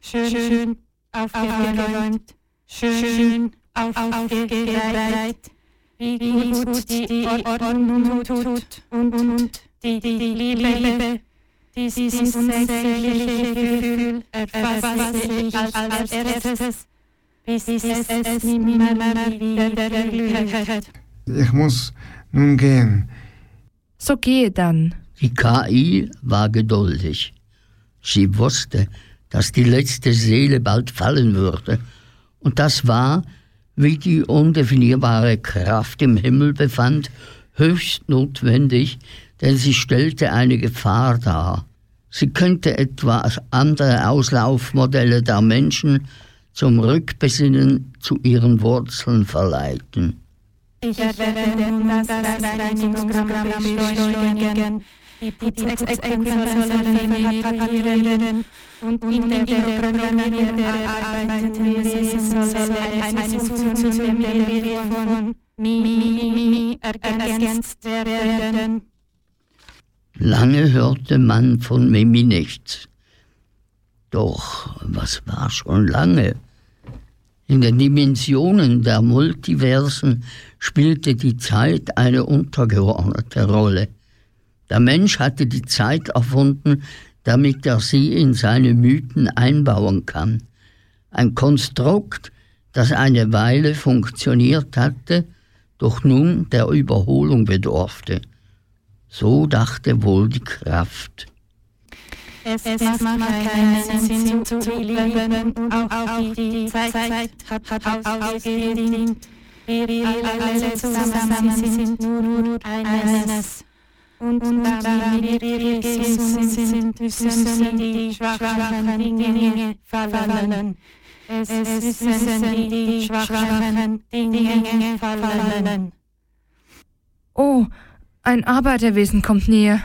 Schön, schön aufgeräumt, schön aufgereiht, wie gut die Ordnung tut und, und die, die Liebe. Dieses sächliche Gefühl erfasse ich als erstes bis es es nimmer wieder glüht. Ich muss nun gehen. So gehe dann. Die KI war geduldig. Sie wusste, dass die letzte Seele bald fallen würde. Und das war, wie die undefinierbare Kraft im Himmel befand, höchst notwendig, denn sie stellte eine Gefahr dar. Sie könnte etwa andere Auslaufmodelle der Menschen zum Rückbesinnen zu ihren Wurzeln verleiten. Ich werde nun das Reinigungsprogramm beschleunigen. Die Putzexemplare sollen und in der Programmierung arbeiten wir soll eine Funktion der von Mimi ergänzt werden. Lange hörte man von Mimi nichts. Doch was war schon lange? In den Dimensionen der Multiversen spielte die Zeit eine untergeordnete Rolle. Der Mensch hatte die Zeit erfunden, damit er sie in seine Mythen einbauen kann. Ein Konstrukt, das eine Weile funktioniert hatte, doch nun der Überholung bedurfte. So dachte wohl die Kraft. Es, es macht keinen Sinn zu leben, auch, auch die Zeit hat, hat ausgedient. Wir alle zusammen sind nur eines. Und, und damit wir gesund sind, müssen die schwachen Dinge fallen. Es müssen die schwachen Dinge fallen. Oh, ein Arbeiterwesen kommt näher.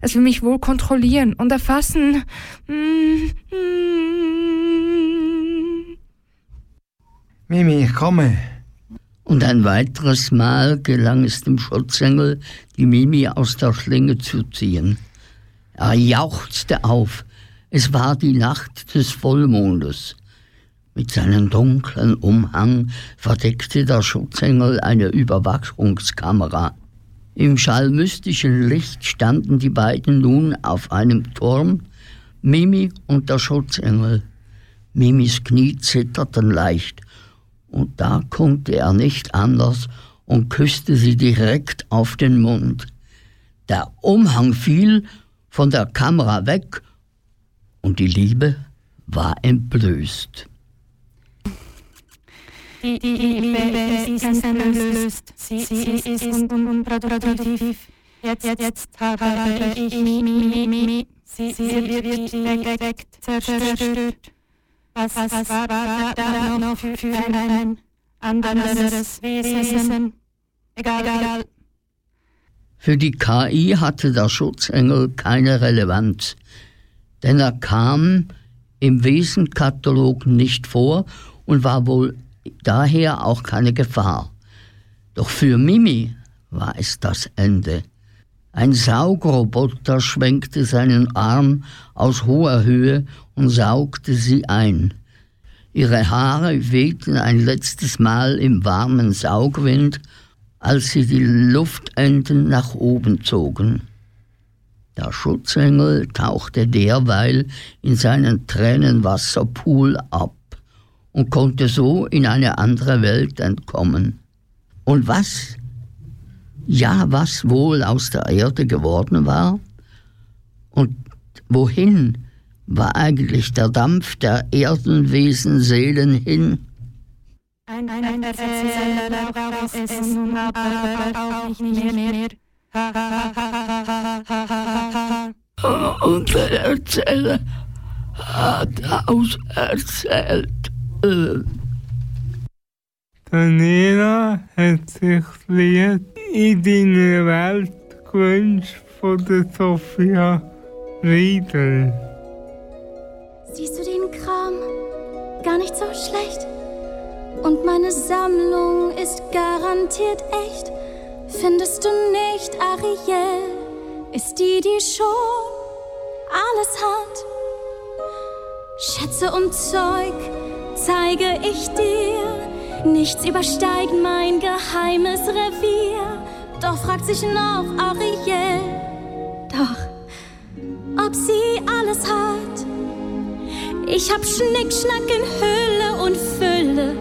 Es will mich wohl kontrollieren und erfassen. Mimi, ich komme. Und ein weiteres Mal gelang es dem Schutzengel, die Mimi aus der Schlinge zu ziehen. Er jauchzte auf. Es war die Nacht des Vollmondes. Mit seinem dunklen Umhang verdeckte der Schutzengel eine Überwachungskamera. Im schallmystischen Licht standen die beiden nun auf einem Turm, Mimi und der Schutzengel. Mimis Knie zitterten leicht, und da konnte er nicht anders und küsste sie direkt auf den Mund. Der Umhang fiel von der Kamera weg und die Liebe war entblößt. Die, die Liebe ist entblößt, sie, ist unproduktiv. Jetzt, habe ich Mimi, sie, wird direkt zerstört. Was, war da noch für ein anderes Wesen? Egal, egal. Für die KI hatte der Schutzengel keine Relevanz, denn er kam im Wesenkatalog nicht vor und war wohl daher auch keine Gefahr. Doch für Mimi war es das Ende. Ein Saugroboter schwenkte seinen Arm aus hoher Höhe und saugte sie ein. Ihre Haare wehten ein letztes Mal im warmen Saugwind, als sie die Luftenden nach oben zogen. Der Schutzengel tauchte derweil in seinen Tränenwasserpool ab und konnte so in eine andere Welt entkommen. Und was? Ja, was wohl aus der Erde geworden war? Und wohin war eigentlich der Dampf der Erdenwesen Seelen hin? Ein, ein, ein, mehr. Und der Erzähler hat auserzählt. Daniela hat sich das Lied in deiner Welt gewünscht von der Sophia Riedel. Siehst du den Kram? Gar nicht so schlecht. Und meine Sammlung ist garantiert echt. Findest du nicht, Ariel? Ist die, die schon alles hat? Schätze und Zeug zeige ich dir. Nichts übersteigt mein geheimes Revier. Doch fragt sich noch Ariel, doch, ob sie alles hat. Ich hab Schnickschnack in Hülle und Fülle.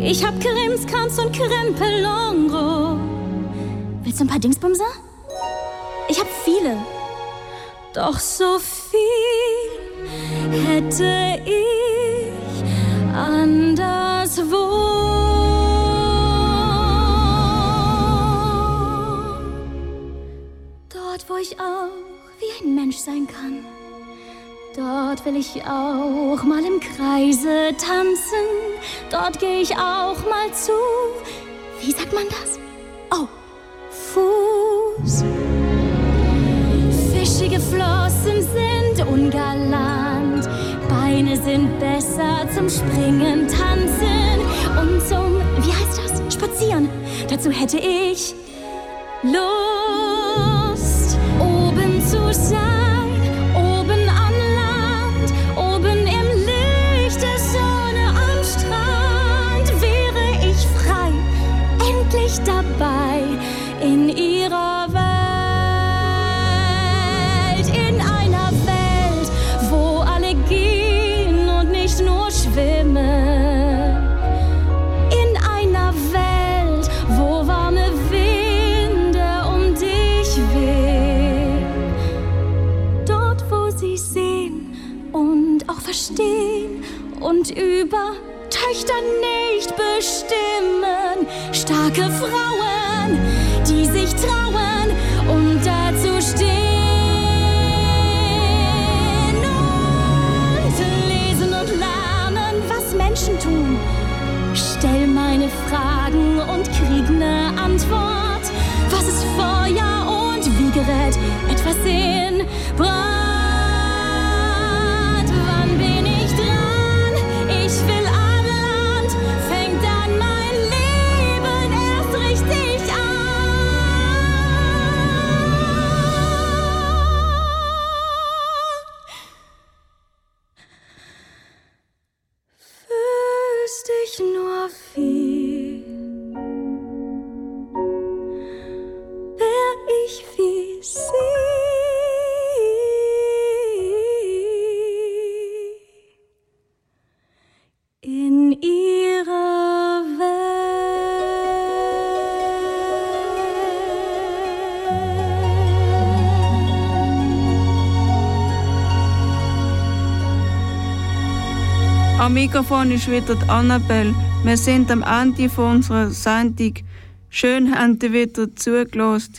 Ich hab Krimskrams und Krempelongo. Willst du ein paar Dingsbumser? Ich hab viele. Doch so viel hätte ich anderswo. Dort, wo ich auch wie ein Mensch sein kann. Dort will ich auch mal im Kreise tanzen. Dort gehe ich auch mal zu. Wie sagt man das? Oh, Fuß. Fischige Flossen sind ungalant. Beine sind besser zum Springen, tanzen und zum, wie heißt das? Spazieren. Dazu hätte ich Lust, oben zu sein, und über Töchter nicht bestimmen. Starke Frauen, die sich trauen und dazu stehen. Und lesen und lernen, was Menschen tun. Stell meine Fragen und krieg ne Antwort. Was ist Feuer und wie gerät etwas in Brand? Mikrofon ist wieder die Annabelle. Wir sind am Ende von unserer Sendung. Schön habt ihr wieder zugelassen.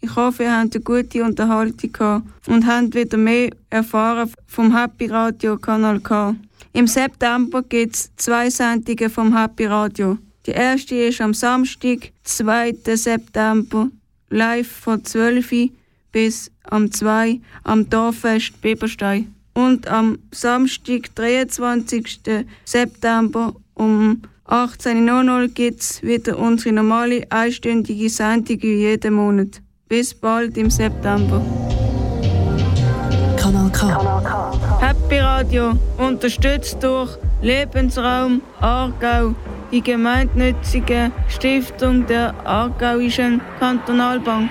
Ich hoffe, ihr habt eine gute Unterhaltung gehabt und habt wieder mehr erfahren vom Happy Radio Kanal K. Im September gibt es zwei Sendungen vom Happy Radio. Die erste ist am Samstag, 2. September, live von 12 Uhr bis am 2 am Dorffest Biberstein. Und am Samstag, 23. September um 18.00 Uhr gibt es wieder unsere normale einstündige Sendung wie jeden Monat. Bis bald im September. Kanal K. Happy Radio, unterstützt durch Lebensraum Aargau, die gemeinnützige Stiftung der Aargauischen Kantonalbank.